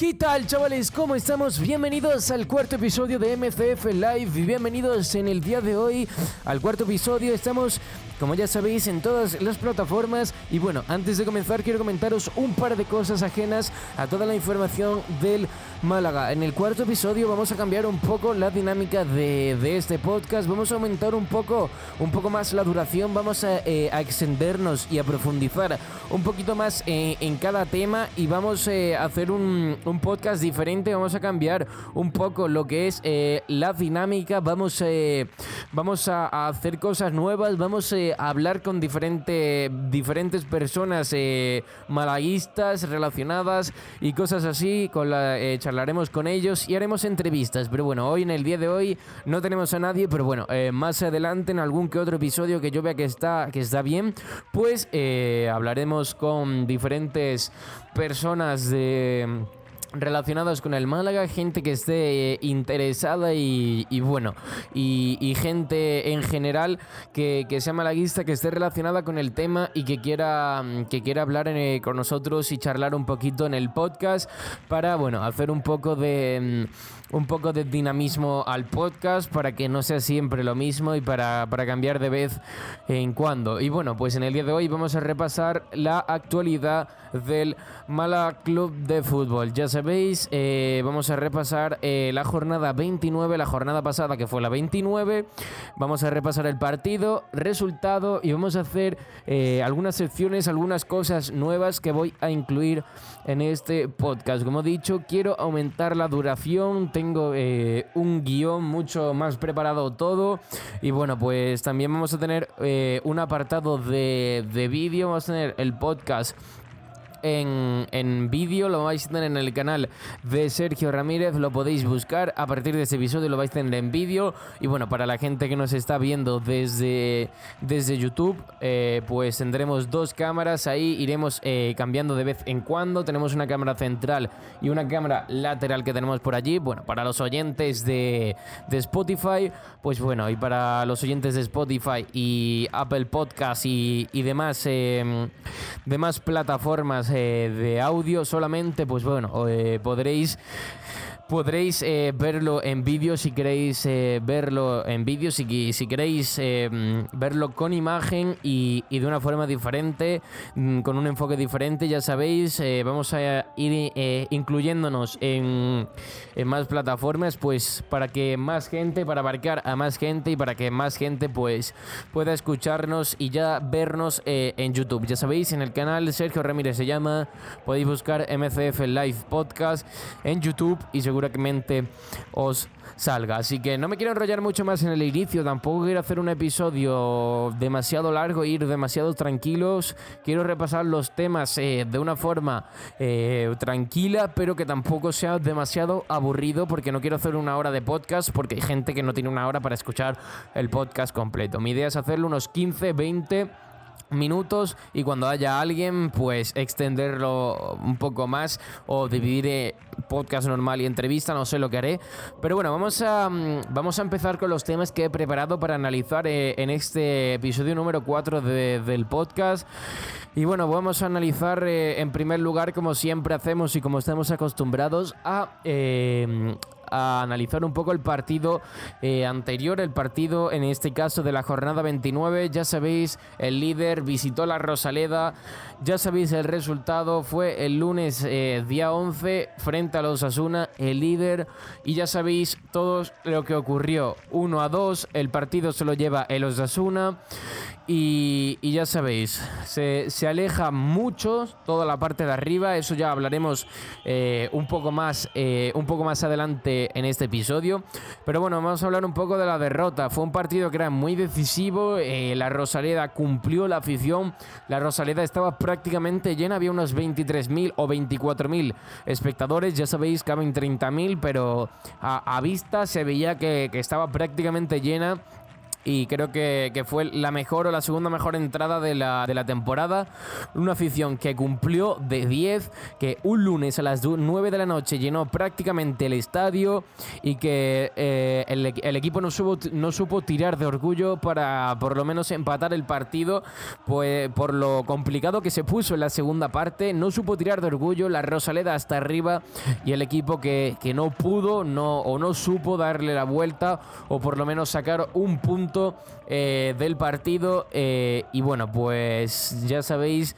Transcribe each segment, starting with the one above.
¿Qué tal chavales? ¿Cómo estamos? Bienvenidos al cuarto episodio de MCF Live y bienvenidos en el día de hoy al cuarto episodio. Estamos como ya sabéis, en todas las plataformas. Y bueno, antes de comenzar, quiero comentaros un par de cosas ajenas a toda la información del Málaga. En el cuarto episodio vamos a cambiar un poco la dinámica de, este podcast. Vamos a aumentar un poco, un poco más la duración. Vamos a, eh, extendernos y a profundizar un poquito más eh, en cada tema. Y vamos eh, a hacer un, podcast diferente. Vamos a cambiar un poco lo que es la dinámica. Vamos, vamos a, a, hacer cosas nuevas. Vamos a hablar con diferente, diferentes personas eh, relacionadas y cosas así. Eh, charlaremos con ellos y haremos entrevistas. Pero bueno, hoy en el día de hoy no tenemos a nadie, pero bueno, eh, más adelante en algún que otro episodio que yo vea que está, que está bien, pues hablaremos con diferentes personas de relacionados con el Málaga, gente que esté eh, interesada y, bueno, y, gente en general que, sea malaguista, que esté relacionada con el tema y que quiera, que quiera hablar eh, con nosotros y charlar un poquito en el podcast para, bueno, hacer un poco de mm, un poco de dinamismo al podcast para que no sea siempre lo mismo y para, para cambiar de vez en cuando. Y bueno, pues en el día de hoy vamos a repasar la actualidad del Málaga Club de Fútbol. Ya sabéis, eh, vamos a repasar eh, la jornada 29, la jornada pasada que fue la 29. Vamos a repasar el partido, resultado y vamos a hacer eh, algunas secciones, algunas cosas nuevas que voy a incluir en este podcast. Como he dicho, quiero aumentar la duración, tengo un guion mucho más preparado todo y bueno, pues también vamos a tener un apartado de, de vídeo, vamos a tener el podcast en, en vídeo, lo vais a tener en el canal de Sergio Ramírez, lo podéis buscar. A partir de este episodio lo vais a tener en vídeo. Y bueno, para la gente que nos está viendo desde, desde YouTube, eh, pues tendremos dos cámaras ahí, iremos eh, cambiando de vez en cuando. Tenemos una cámara central y una cámara lateral que tenemos por allí. Bueno, para los oyentes de, de Spotify, pues bueno, y para los oyentes de Spotify y Apple Podcast y, y demás, eh, demás plataformas de audio solamente, pues bueno, eh, podréis podréis eh, verlo en vídeo si queréis eh, verlo en vídeo, si, si queréis eh, verlo con imagen y, de una forma diferente, mm, con un enfoque diferente, ya sabéis, vamos a ir incluyéndonos en, más plataformas, pues para que más gente, para abarcar a más gente y para que más gente pues pueda escucharnos y ya vernos en YouTube. Ya sabéis, en el canal Sergio Ramírez se llama, podéis buscar MCF Live Podcast en YouTube y seguro seguramente os salga. Así que no me quiero enrollar mucho más en el inicio, tampoco quiero hacer un episodio demasiado largo, ir demasiado tranquilos. Quiero repasar los temas eh, de una forma eh, tranquila, pero que tampoco sea demasiado aburrido, porque no quiero hacer una hora de podcast, porque hay gente que no tiene una hora para escuchar el podcast completo. Mi idea es hacerlo unos 15, 20 minutos y cuando haya alguien pues extenderlo un poco más o dividir eh, podcast normal y entrevista, no sé lo que haré. Pero bueno, vamos a, mm, vamos a empezar con los temas que he preparado para analizar eh, en este episodio número 4 del podcast. Y bueno, vamos a analizar eh, en primer lugar, como siempre hacemos y como estamos acostumbrados, a a analizar un poco el partido eh, anterior, el partido en este caso de la jornada 29. Ya sabéis, el líder visitó la Rosaleda, ya sabéis el resultado, fue el lunes eh, día 11 frente a los Asuna, el líder, y ya sabéis todo lo que ocurrió. 1 a 2, el partido se lo lleva el Osasuna. Y, ya sabéis, se, aleja mucho toda la parte de arriba. Eso ya hablaremos eh, un, poco más, un poco más adelante en este episodio. Pero bueno, vamos a hablar un poco de la derrota. Fue un partido que era muy decisivo. Eh, la Rosaleda cumplió la afición. La Rosaleda estaba prácticamente llena. Había unos 23.000 o 24.000 espectadores. Ya sabéis, caben 30.000, pero a, vista se veía que, que estaba prácticamente llena y creo que, que, fue la mejor o la segunda mejor entrada de la, de la temporada. Una afición que cumplió de 10, que un lunes a las 9 de la noche llenó prácticamente el estadio y que eh, el, el, equipo no supo, no supo tirar de orgullo para por lo menos empatar el partido, pues por lo complicado que se puso en la segunda parte, no supo tirar de orgullo, la Rosaleda hasta arriba y el equipo que, que no pudo no, o no supo darle la vuelta o por lo menos sacar un punto eh, del partido. Eh, y bueno, pues ya sabéis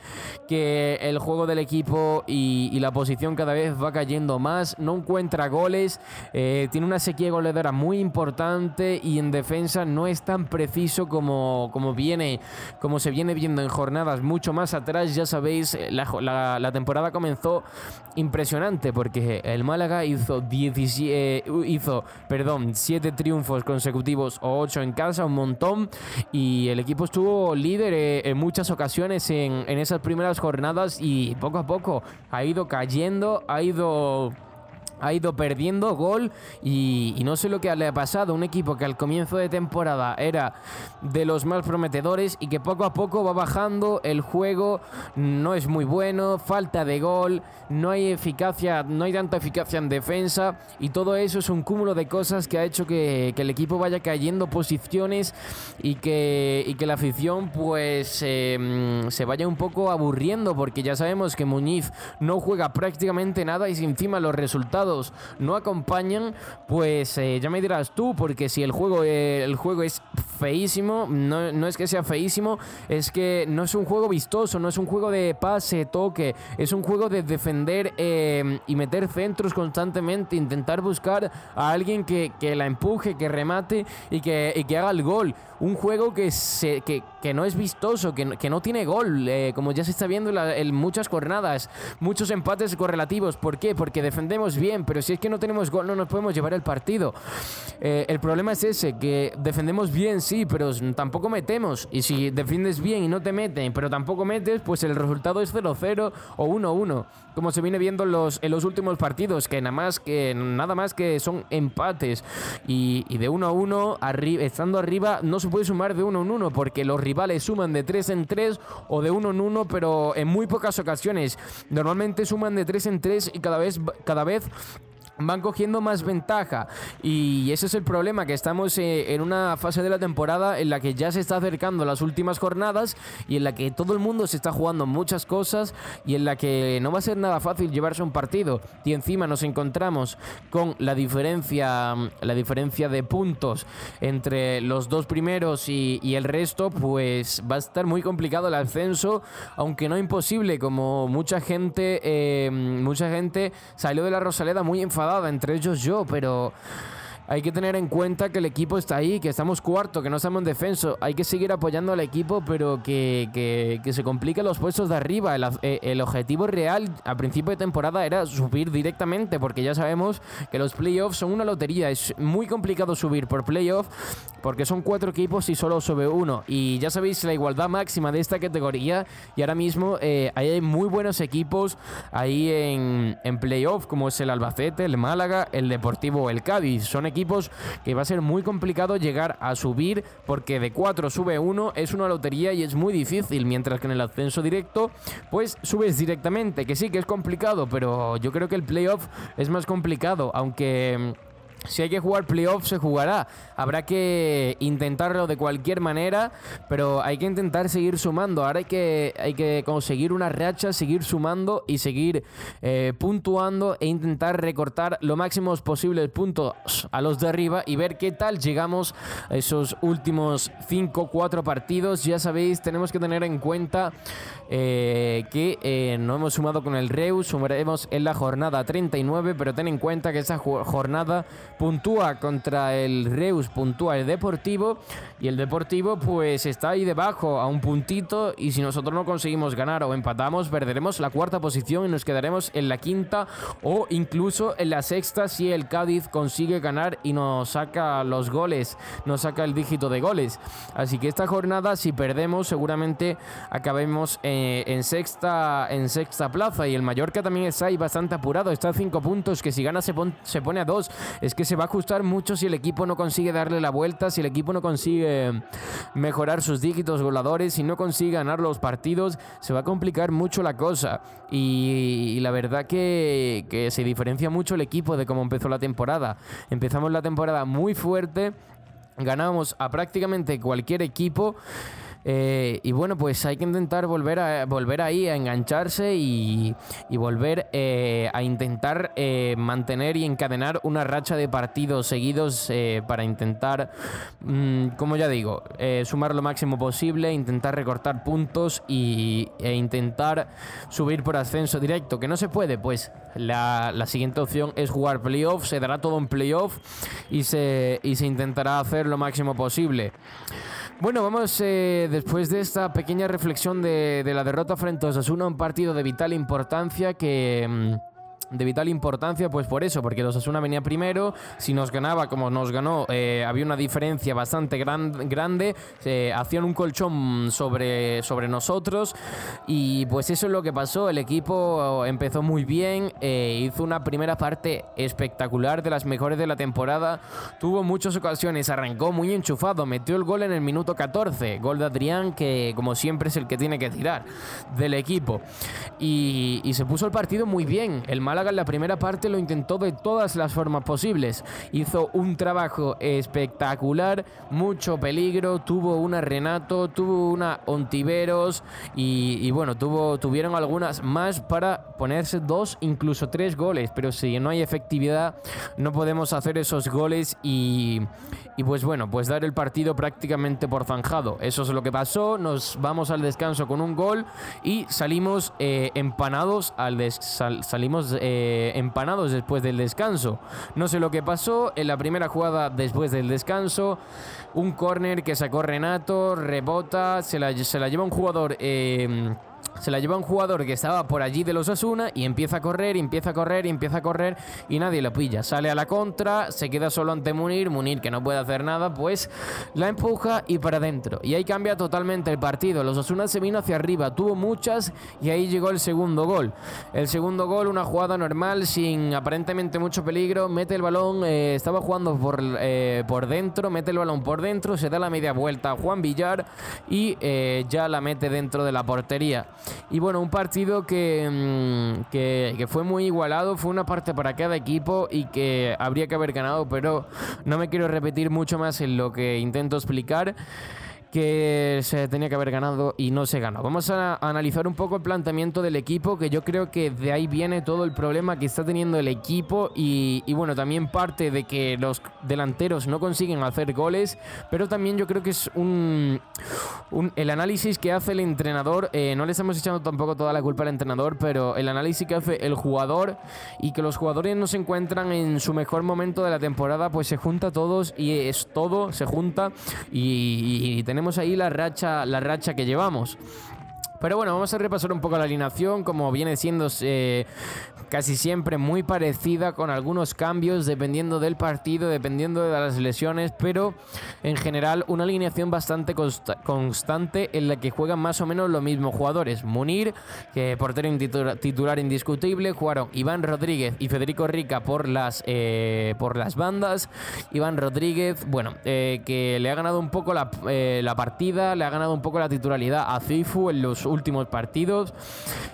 que el juego del equipo y, la posición cada vez va cayendo más. No encuentra goles. Eh, tiene una sequía goleadora muy importante y en defensa no es tan preciso como, como, viene, como se viene viendo en jornadas mucho más atrás. Ya sabéis, la, temporada comenzó impresionante porque el Málaga hizo, 17, hizo perdón, 7 triunfos consecutivos o 8 en casa un montón y el equipo estuvo líder eh, en muchas ocasiones en, en esas primeras jornadas y poco a poco ha ido cayendo, ha ido ha ido perdiendo gol y, no sé lo que le ha pasado. Un equipo que al comienzo de temporada era de los más prometedores y que poco a poco va bajando. El juego no es muy bueno, falta de gol, no hay eficacia, no hay tanta eficacia en defensa y todo eso es un cúmulo de cosas que ha hecho que, el equipo vaya cayendo posiciones y que, y que la afición pues em, se vaya un poco aburriendo porque ya sabemos que Muñiz no juega prácticamente nada y encima los resultados no acompañan, pues eh, ya me dirás tú, porque si el juego, eh, el juego es feísimo, no, no, es que sea feísimo, es que no es un juego vistoso, no es un juego de pase, toque, es un juego de defender eh, y meter centros constantemente, intentar buscar a alguien que, que la empuje, que remate y que, y que haga el gol. Un juego que, se, que, que no es vistoso, que, que no tiene gol, como ya se está viendo en muchas jornadas, muchos empates correlativos. ¿Por qué? Porque defendemos bien, pero si es que no tenemos gol no nos podemos llevar el partido. Eh, el problema es ese, que defendemos bien, sí, pero tampoco metemos. Y si defiendes bien y no te meten, pero tampoco metes, pues el resultado es 0-0 o 1-1, como se viene viendo en los, en los últimos partidos, que nada más que, nada más que son empates. Y, de 1-1, estando arriba, no se puede sumar de 1 1, porque los rivales suman de 3 en 3 o de 1 en 1, pero en muy pocas ocasiones. Normalmente suman de 3 en 3 y cada vez, cada vez van cogiendo más ventaja. Y ese es el problema que estamos eh, en una fase de la temporada en la que ya se está acercando las últimas jornadas y en la que todo el mundo se está jugando muchas cosas y en la que no va a ser nada fácil llevarse un partido. Y encima nos encontramos con la diferencia la diferencia de puntos entre los dos primeros y, el resto pues va a estar muy complicado el ascenso aunque no imposible como mucha gente eh, mucha gente salió de la Rosaleda muy enfadada entre ellos yo, pero hay que tener en cuenta que el equipo está ahí, que estamos cuarto, que no estamos en defenso. Hay que seguir apoyando al equipo, pero que, que, se compliquen los puestos de arriba. El, eh, el, objetivo real a principio de temporada era subir directamente, porque ya sabemos que los playoffs son una lotería. Es muy complicado subir por playoff, porque son cuatro equipos y solo sube uno. Y ya sabéis la igualdad máxima de esta categoría. Y ahora mismo eh, hay muy buenos equipos ahí en, en playoff, como es el Albacete, el Málaga, el Deportivo, el Cádiz. Son equipos que va a ser muy complicado llegar a subir porque de 4 sube 1 es una lotería y es muy difícil, mientras que en el ascenso directo pues subes directamente, que sí que es complicado, pero yo creo que el playoff es más complicado, aunque si hay que jugar playoff, se jugará. Habrá que intentarlo de cualquier manera, pero hay que intentar seguir sumando. Ahora hay que, hay que conseguir una racha, seguir sumando y seguir eh, puntuando e intentar recortar lo máximos posibles puntos a los de arriba y ver qué tal llegamos a esos últimos 5, 4 partidos. Ya sabéis, tenemos que tener en cuenta eh, que eh, no hemos sumado con el Reus, sumaremos en la jornada 39, pero ten en cuenta que esa jornada puntúa contra el Reus, puntúa el Deportivo y el Deportivo pues está ahí debajo a un puntito y si nosotros no conseguimos ganar o empatamos perderemos la cuarta posición y nos quedaremos en la quinta o incluso en la sexta si el Cádiz consigue ganar y nos saca los goles, nos saca el dígito de goles. Así que esta jornada si perdemos seguramente acabemos en, en sexta en sexta plaza y el Mallorca también está ahí bastante apurado, está a cinco puntos que si gana se, pone a dos, es que va a ajustar mucho si el equipo no consigue darle la vuelta, si el equipo no consigue mejorar sus dígitos voladores, si no consigue ganar los partidos, se va a complicar mucho la cosa. Y, la verdad que, que se diferencia mucho el equipo de cómo empezó la temporada. Empezamos la temporada muy fuerte, ganamos a prácticamente cualquier equipo. Eh, y bueno, pues hay que intentar volver, a, volver ahí a engancharse y, volver eh, a intentar eh, mantener y encadenar una racha de partidos seguidos para intentar, mm, como ya digo, sumar lo máximo posible, intentar recortar puntos y, e intentar subir por ascenso directo. Que no se puede, pues la, la siguiente opción es jugar playoff, se dará todo en playoff y se, y se intentará hacer lo máximo posible. Bueno, vamos eh, después de esta pequeña reflexión de, la derrota frente a Osasuna, un partido de vital importancia que... De vital importancia, pues por eso, porque los Asuna venía primero, si nos ganaba como nos ganó, eh, había una diferencia bastante gran, grande, hacían un colchón sobre, sobre nosotros y pues eso es lo que pasó, el equipo empezó muy bien, eh, hizo una primera parte espectacular, de las mejores de la temporada, tuvo muchas ocasiones, arrancó muy enchufado, metió el gol en el minuto 14, gol de Adrián que como siempre es el que tiene que tirar del equipo y, y se puso el partido muy bien, el Málaga en la primera parte lo intentó de todas las formas posibles. Hizo un trabajo espectacular, mucho peligro, tuvo una Renato, tuvo una Ontiveros y, bueno, tuvo, tuvieron algunas más para ponerse dos, incluso tres goles. Pero si no hay efectividad, no podemos hacer esos goles y, pues bueno, pues dar el partido prácticamente por zanjado. Eso es lo que pasó, nos vamos al descanso con un gol y salimos eh, empanados al salimos eh, empanados después del descanso. No sé lo que pasó en la primera jugada después del descanso. Un córner que sacó Renato, rebota, se la, se la lleva un jugador... Eh, se la lleva un jugador que estaba por allí de los Asuna y empieza a correr, empieza a correr, empieza a correr y nadie lo pilla. Sale a la contra, se queda solo ante Munir, Munir que no puede hacer nada, pues la empuja y para adentro. Y ahí cambia totalmente el partido. Los Asuna se vino hacia arriba, tuvo muchas y ahí llegó el segundo gol. El segundo gol, una jugada normal, sin aparentemente mucho peligro, mete el balón, eh, estaba jugando por, eh, por dentro, mete el balón por dentro, se da la media vuelta a Juan Villar y eh, ya la mete dentro de la portería. Y bueno, un partido mm, que, que, fue muy igualado, fue una parte para cada equipo y que habría que haber ganado, pero no me quiero repetir mucho más en lo que intento explicar que se tenía que haber ganado y no se ganó. Vamos a analizar un poco el planteamiento del equipo, que yo creo que de ahí viene todo el problema que está teniendo el equipo y, bueno, también parte de que los delanteros no consiguen hacer goles, pero también yo creo que es un, el análisis que hace el entrenador, eh, no le estamos echando tampoco toda la culpa al entrenador, pero el análisis que hace el jugador y que los jugadores no se encuentran en su mejor momento de la temporada, pues se junta todos y es todo, se junta y, y tenemos ahí la racha, la racha que llevamos. Pero bueno, vamos a repasar un poco la alineación, como viene siendo eh, casi siempre muy parecida, con algunos cambios dependiendo del partido, dependiendo de las lesiones, pero en general una alineación bastante constante en la que juegan más o menos los mismos jugadores. Munir, que portero titular indiscutible, jugaron Iván Rodríguez y Federico Rica por las, eh, por las bandas. Iván Rodríguez, bueno, eh, que le ha ganado un poco la, la partida, le ha ganado un poco la titularidad a Cifu en los últimos partidos.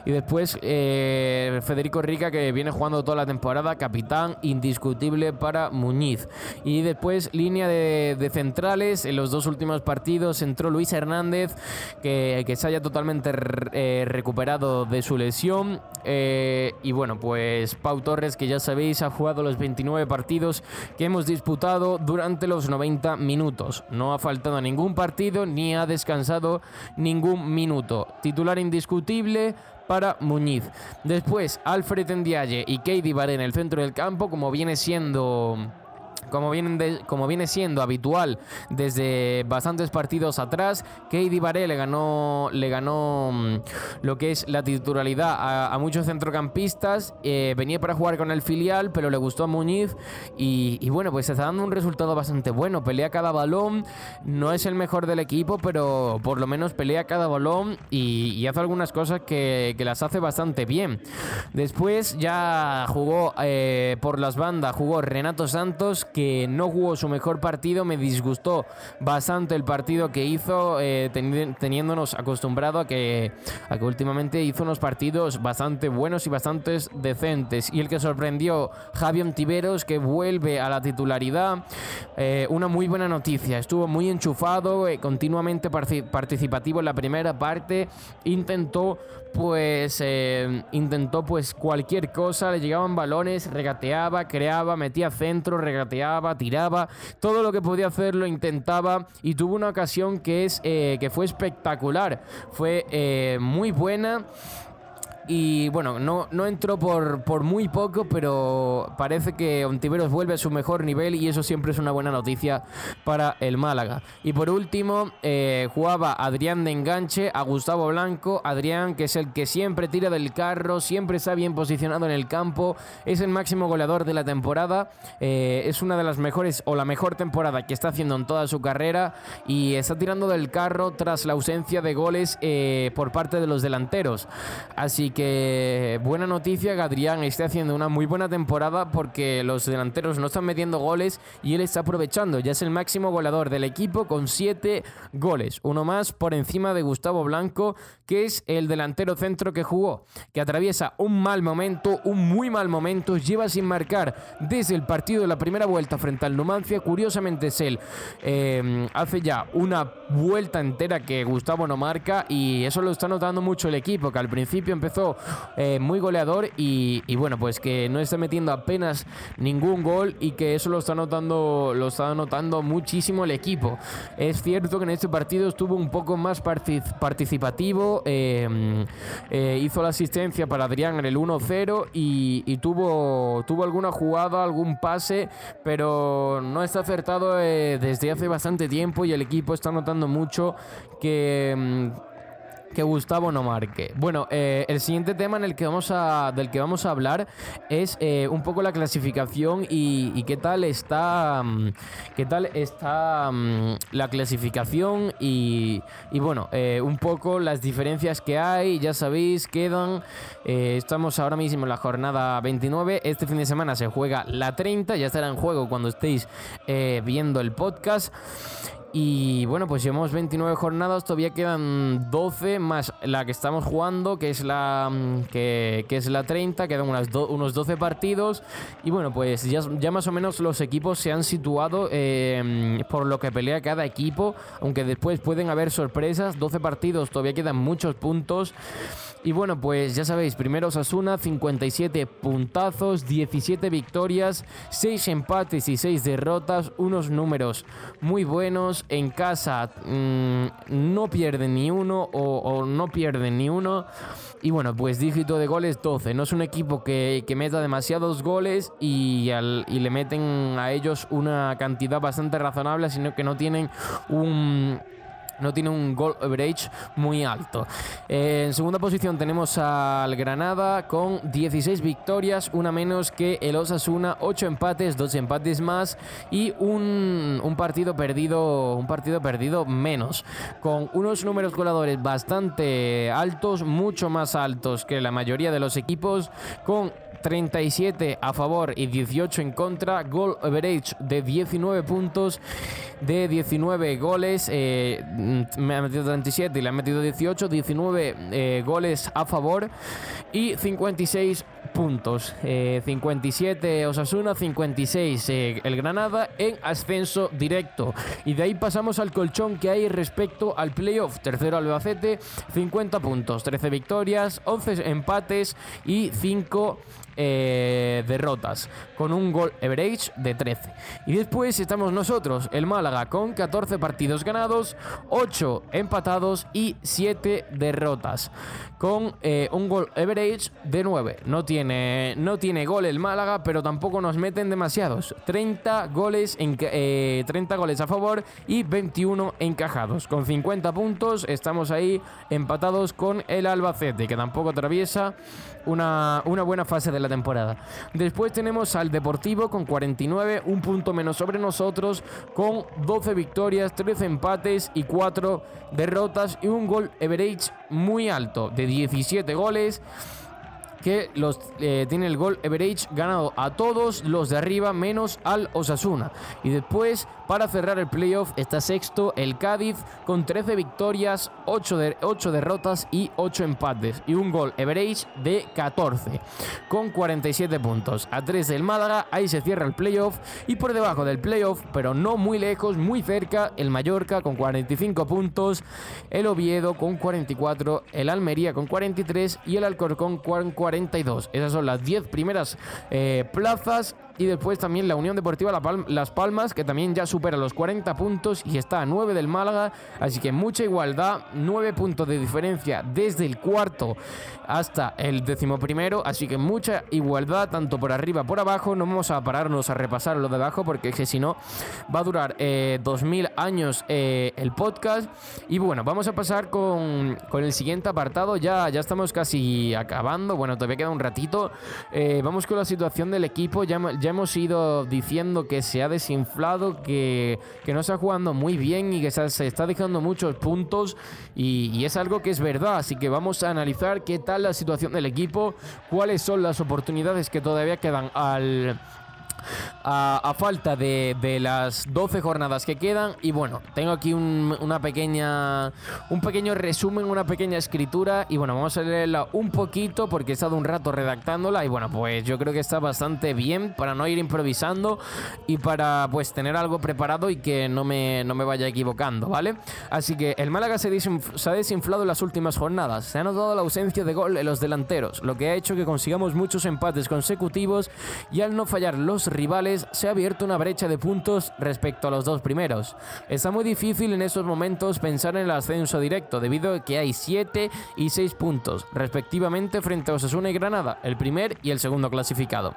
Y después eh, Federico Rica, que viene jugando toda la temporada, capitán indiscutible para Muñiz. Y después línea de, centrales, en los dos últimos partidos entró Luis Hernández, que, que se haya totalmente eh, recuperado de su lesión. Eh, y bueno, pues Pau Torres, que ya sabéis, ha jugado los 29 partidos que hemos disputado durante los 90 minutos. No ha faltado ningún partido ni ha descansado ningún minuto titular indiscutible para Muñiz. Después, Alfred Ndiaye y Katie Baré en el centro del campo, como viene siendo como, como viene siendo habitual desde bastantes partidos atrás, Katie Baré le ganó, le ganó mm, lo que es la titularidad a, muchos centrocampistas. Eh, venía para jugar con el filial, pero le gustó a Muñiz. Y, bueno, pues está dando un resultado bastante bueno. Pelea cada balón. No es el mejor del equipo, pero por lo menos pelea cada balón y, hace algunas cosas que, las hace bastante bien. Después ya jugó eh, por las bandas, jugó Renato Santos que no jugó su mejor partido, me disgustó bastante el partido que hizo, eh, teniéndonos acostumbrado a que, a últimamente hizo unos partidos bastante buenos y bastante decentes. Y el que sorprendió, Javier Tiveros, que vuelve a la titularidad, eh, una muy buena noticia, estuvo muy enchufado, eh, continuamente participativo en la primera parte, intentó pues intentó pues cualquier cosa, le llegaban balones, regateaba, creaba, metía centro, regateaba, tiraba, todo lo que podía hacer lo intentaba y tuvo una ocasión que, es, eh, que fue espectacular, fue eh, muy buena y bueno, no, no entró por, por muy poco, pero parece que Ontiveros vuelve a su mejor nivel y eso siempre es una buena noticia para el Málaga. Y por último, eh, jugaba Adrián de enganche a Gustavo Blanco. Adrián, que es el que siempre tira del carro, siempre está bien posicionado en el campo, es el máximo goleador de la temporada. Eh, es una de las mejores o la mejor temporada que está haciendo en toda su carrera y está tirando del carro tras la ausencia de goles eh, por parte de los delanteros. Así que que buena noticia que Adrián esté haciendo una muy buena temporada porque los delanteros no están metiendo goles y él está aprovechando. Ya es el máximo goleador del equipo con 7 goles. Uno más por encima de Gustavo Blanco, que es el delantero centro que jugó, que atraviesa un mal momento, un muy mal momento, lleva sin marcar desde el partido de la primera vuelta frente al Numancia. Curiosamente es él. Eh, hace ya una vuelta entera que Gustavo no marca y eso lo está notando mucho el equipo, que al principio empezó eh, muy goleador y, bueno, pues que no está metiendo apenas ningún gol y que eso lo está notando, lo está notando muchísimo el equipo. Es cierto que en este partido estuvo un poco más participativo, em, eh, hizo la asistencia para Adrián en el 1-0 y, tuvo, tuvo alguna jugada, algún pase, pero no está acertado eh, desde hace bastante tiempo y el equipo está notando mucho que em, que Gustavo no marque. Bueno, eh, el siguiente tema en el que vamos a, del que vamos a hablar es eh, un poco la clasificación y, qué tal está, mm, qué tal está mm, la clasificación y, bueno, eh, un poco las diferencias que hay. Ya sabéis, quedan, estamos ahora mismo en la jornada 29. Este fin de semana se juega la 30, ya estará en juego cuando estéis viendo el podcast. Y bueno, pues llevamos 29 jornadas, todavía quedan 12 más la que estamos jugando, que es la, mm, que, es la 30, quedan unas unos 12 partidos. Y bueno, pues ya, ya, más o menos los equipos se han situado eh, por lo que pelea cada equipo, aunque después pueden haber sorpresas. 12 partidos, todavía quedan muchos puntos. Y bueno, pues ya sabéis, primero Osasuna, 57 puntazos, 17 victorias, 6 empates y 6 derrotas, unos números muy buenos. En casa mm, no pierden ni uno o, no pierden ni uno. Y bueno, pues dígito de goles 12. No es un equipo que, que meta demasiados goles y, y le meten a ellos una cantidad bastante razonable, sino que no tienen un no tiene un goal average muy alto. en segunda posición tenemos al Granada con 16 victorias, una menos que el Osasuna, 8 empates, 2 empates más y un, un, partido perdido, un partido perdido menos, con unos números goleadores bastante altos, mucho más altos que la mayoría de los equipos, con 37 a favor y 18 en contra. Goal average de 19 puntos, de 19 goles. Eh, me ha metido 37 y le ha metido 18. 19 eh, goles a favor y 56 puntos. 57 eh, Osasuna, 56 el Granada en ascenso directo. Y de ahí pasamos al colchón que hay respecto al playoff. Tercero Albacete, 50 puntos, 13 victorias, 11 empates y 5 eh, derrotas, con un gol average de 13. Y después estamos nosotros, el Málaga, con 14 partidos ganados, 8 empatados y 7 derrotas, con eh, un gol average de 9. No tiene, no tiene gol el Málaga, pero tampoco nos meten demasiados. 30 goles, en, 30 eh, goles a favor y 21 encajados. Con 50 puntos estamos ahí empatados con el Albacete, que tampoco atraviesa una, una buena fase de la temporada. Después tenemos al Deportivo con 49, un punto menos sobre nosotros, con 12 victorias, 13 empates y 4 derrotas y un gol average muy alto de 17 goles que los, eh, tiene el gol average ganado a todos los de arriba menos al Osasuna. Y después, para cerrar el playoff, está sexto el Cádiz con 13 victorias, 8, de, 8 derrotas y 8 empates. Y un gol average de 14 con 47 puntos. A 3 del Málaga, ahí se cierra el playoff. Y por debajo del playoff, pero no muy lejos, muy cerca, el Mallorca con 45 puntos, el Oviedo con 44, el Almería con 43 y el Alcorcón con 42. Esas son las 10 primeras eh, plazas y después también la Unión Deportiva Las Palmas, que también ya supera los 40 puntos y está a 9 del Málaga. Así que mucha igualdad, 9 puntos de diferencia desde el cuarto hasta el décimo primero. Así que mucha igualdad, tanto por arriba por abajo. No vamos a pararnos a repasar lo de abajo, porque es que si no, va a durar eh, 2000 años eh, el podcast. Y bueno, vamos a pasar con, con, el siguiente apartado. Ya, ya estamos casi acabando. Bueno, todavía queda un ratito. Eh, vamos con la situación del equipo. Ya, ya hemos ido diciendo que se ha desinflado, que, que no está jugando muy bien y que se, está dejando muchos puntos y, y, es algo que es verdad. Así que vamos a analizar qué tal la situación del equipo, cuáles son las oportunidades que todavía quedan al a, falta de, las 12 jornadas que quedan. Y bueno, tengo aquí un, una pequeña, un pequeño resumen, una pequeña escritura. Y bueno, vamos a leerla un poquito porque he estado un rato redactándola. Y bueno, pues yo creo que está bastante bien para no ir improvisando y para pues tener algo preparado y que no me, no me vaya equivocando, ¿vale? Así que el Málaga se, se ha desinflado en las últimas jornadas. Se ha notado la ausencia de gol en los delanteros, lo que ha hecho que consigamos muchos empates consecutivos y al no fallar los rivales se ha abierto una brecha de puntos respecto a los dos primeros. Está muy difícil en estos momentos pensar en el ascenso directo debido a que hay 7 y 6 puntos respectivamente frente a Osasuna y Granada, el primer y el segundo clasificado.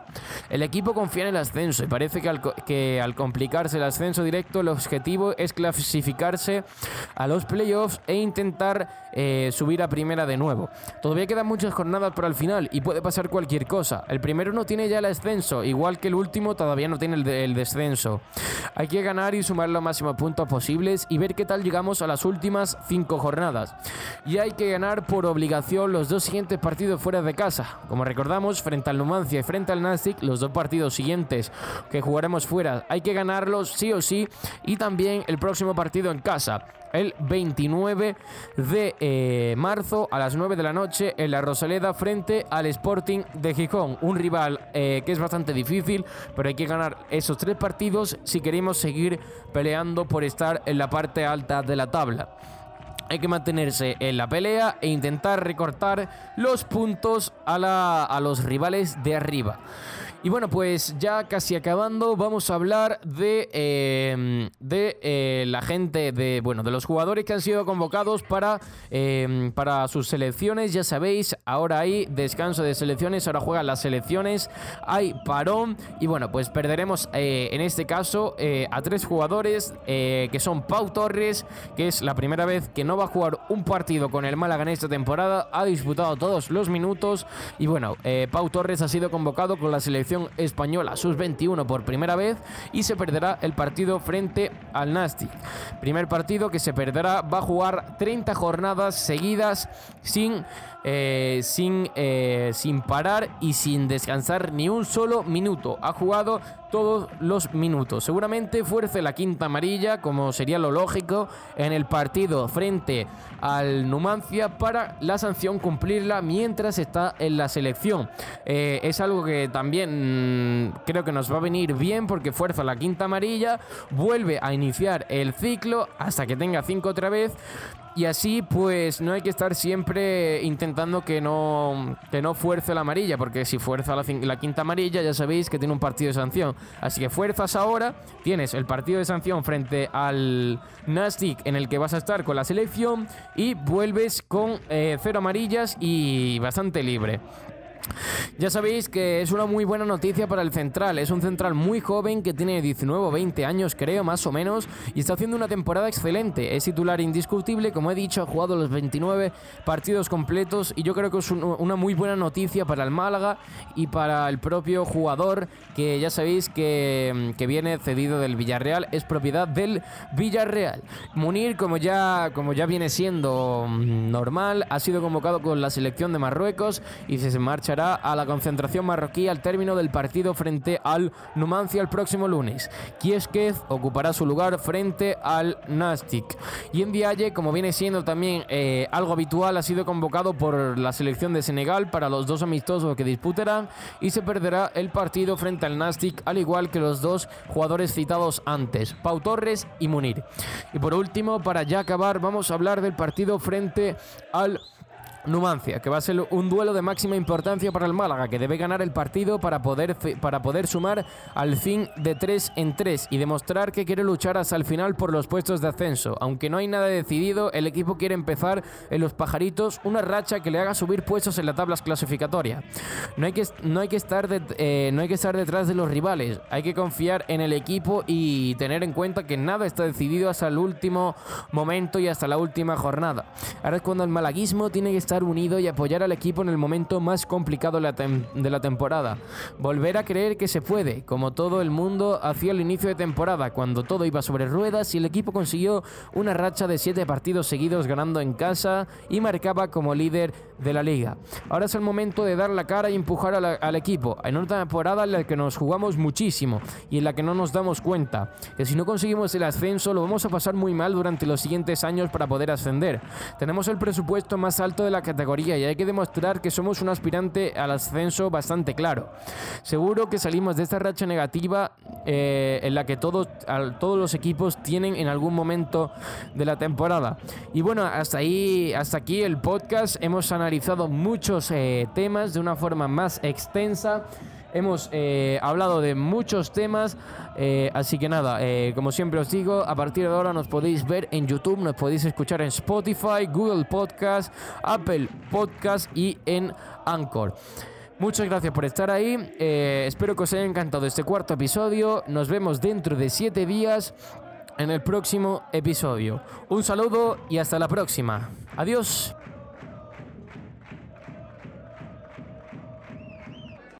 El equipo confía en el ascenso y parece que al, que al complicarse el ascenso directo el objetivo es clasificarse a los playoffs e intentar eh, subir a primera de nuevo. Todavía quedan muchas jornadas para el final y puede pasar cualquier cosa. El primero no tiene ya el ascenso, igual que el último todavía no tiene el, descenso. Hay que ganar y sumar los máximos puntos posibles y ver qué tal llegamos a las últimas cinco jornadas. Y hay que ganar por obligación los dos siguientes partidos fuera de casa. Como recordamos, frente al Numancia y frente al Nastic, los dos partidos siguientes que jugaremos fuera, hay que ganarlos sí o sí. Y también el próximo partido en casa el 29 de eh, marzo a las 9 de la noche en la Rosaleda frente al Sporting de Gijón. Un rival eh, que es bastante difícil, pero hay que ganar esos tres partidos si queremos seguir peleando por estar en la parte alta de la tabla. Hay que mantenerse en la pelea e intentar recortar los puntos a, a los rivales de arriba. Y bueno, pues ya casi acabando, vamos a hablar de, em, de eh, la gente, de, bueno, de los jugadores que han sido convocados para, em, para sus selecciones. Ya sabéis, ahora hay descanso de selecciones, ahora juegan las selecciones, hay parón. Y bueno, pues perderemos eh, en este caso eh, a tres jugadores que son Pau Torres, que es la primera vez que no va a jugar un partido con el Málaga en esta temporada, ha disputado todos los minutos. Y bueno, Pau Torres ha sido convocado con la selección española sus-21 por primera vez y se perderá el partido frente al Nastic. Primer partido que se perderá, va a jugar 30 jornadas seguidas sin eh, sin, eh, sin parar y sin descansar ni un solo minuto. Ha jugado todos los minutos. Seguramente fuerce la quinta amarilla, como sería lo lógico, en el partido frente al Numancia para la sanción cumplirla mientras está en la selección. Eh, es algo que también mm, creo que nos va a venir bien porque fuerza la quinta amarilla, vuelve a iniciar el ciclo hasta que tenga cinco otra vez y así, pues no hay que estar siempre intentando que no, que no fuerce la amarilla, porque si fuerza la, quinta amarilla, ya sabéis que tiene un partido de sanción. Así que fuerzas ahora, tienes el partido de sanción frente al Nastic, en el que vas a estar con la selección, y vuelves con eh, cero amarillas y bastante libre. Ya sabéis que es una muy buena noticia para el central. Es un central muy joven que tiene 19 o 20 años, creo, más o menos, y está haciendo una temporada excelente. Es titular indiscutible, como he dicho, ha jugado los 29 partidos completos y yo creo que es una muy buena noticia para el Málaga y para el propio jugador, que ya sabéis que, que viene cedido del Villarreal, es propiedad del Villarreal. Munir, como ya, como ya viene siendo mm, normal, ha sido convocado con la selección de Marruecos y se marcha marchará a la concentración marroquí al término del partido frente al Numancia el próximo lunes. Kieskev ocupará su lugar frente al Nastic. Y en Dialle, como viene siendo también eh, algo habitual, ha sido convocado por la selección de Senegal para los dos amistosos que disputarán y se perderá el partido frente al Nastic, al igual que los dos jugadores citados antes, Pau Torres y Munir. Y por último, para ya acabar, vamos a hablar del partido frente al Numancia, que va a ser un duelo de máxima importancia para el Málaga, que debe ganar el partido para poder, para poder sumar al fin de 3 en 3 y demostrar que quiere luchar hasta el final por los puestos de ascenso. Aunque no hay nada decidido, el equipo quiere empezar en los pajaritos una racha que le haga subir puestos en la tabla clasificatoria. No hay que, no hay que, estar, eh, no hay que estar detrás de los rivales, hay que confiar en el equipo y tener en cuenta que nada está decidido hasta el último momento y hasta la última jornada. Ahora es cuando el malaguismo tiene que estar unido y apoyar al equipo en el momento más complicado de la temporada. Volver a creer que se puede, como todo el mundo hacía el inicio de temporada, cuando todo iba sobre ruedas y el equipo consiguió una racha de siete partidos seguidos ganando en casa y marcaba como líder de la liga. Ahora es el momento de dar la cara y empujar al equipo en una temporada en la que nos jugamos muchísimo y en la que no nos damos cuenta que si no conseguimos el ascenso lo vamos a pasar muy mal durante los siguientes años para poder ascender. Tenemos el presupuesto más alto de la categoría y hay que demostrar que somos un aspirante al ascenso bastante claro. Seguro que salimos de esta racha negativa eh, en la que todos, todos los equipos tienen en algún momento de la temporada. Y bueno, hasta ahí, hasta aquí el podcast. Hemos analizado muchos eh, temas de una forma más extensa. Hemos eh, hablado de muchos temas, eh, así que nada, como siempre os digo, a partir de ahora nos podéis ver en YouTube, nos podéis escuchar en Spotify, Google Podcast, Apple Podcast y en Anchor. Muchas gracias por estar ahí, espero que os haya encantado este cuarto episodio, nos vemos dentro de siete días en el próximo episodio. Un saludo y hasta la próxima. Adiós.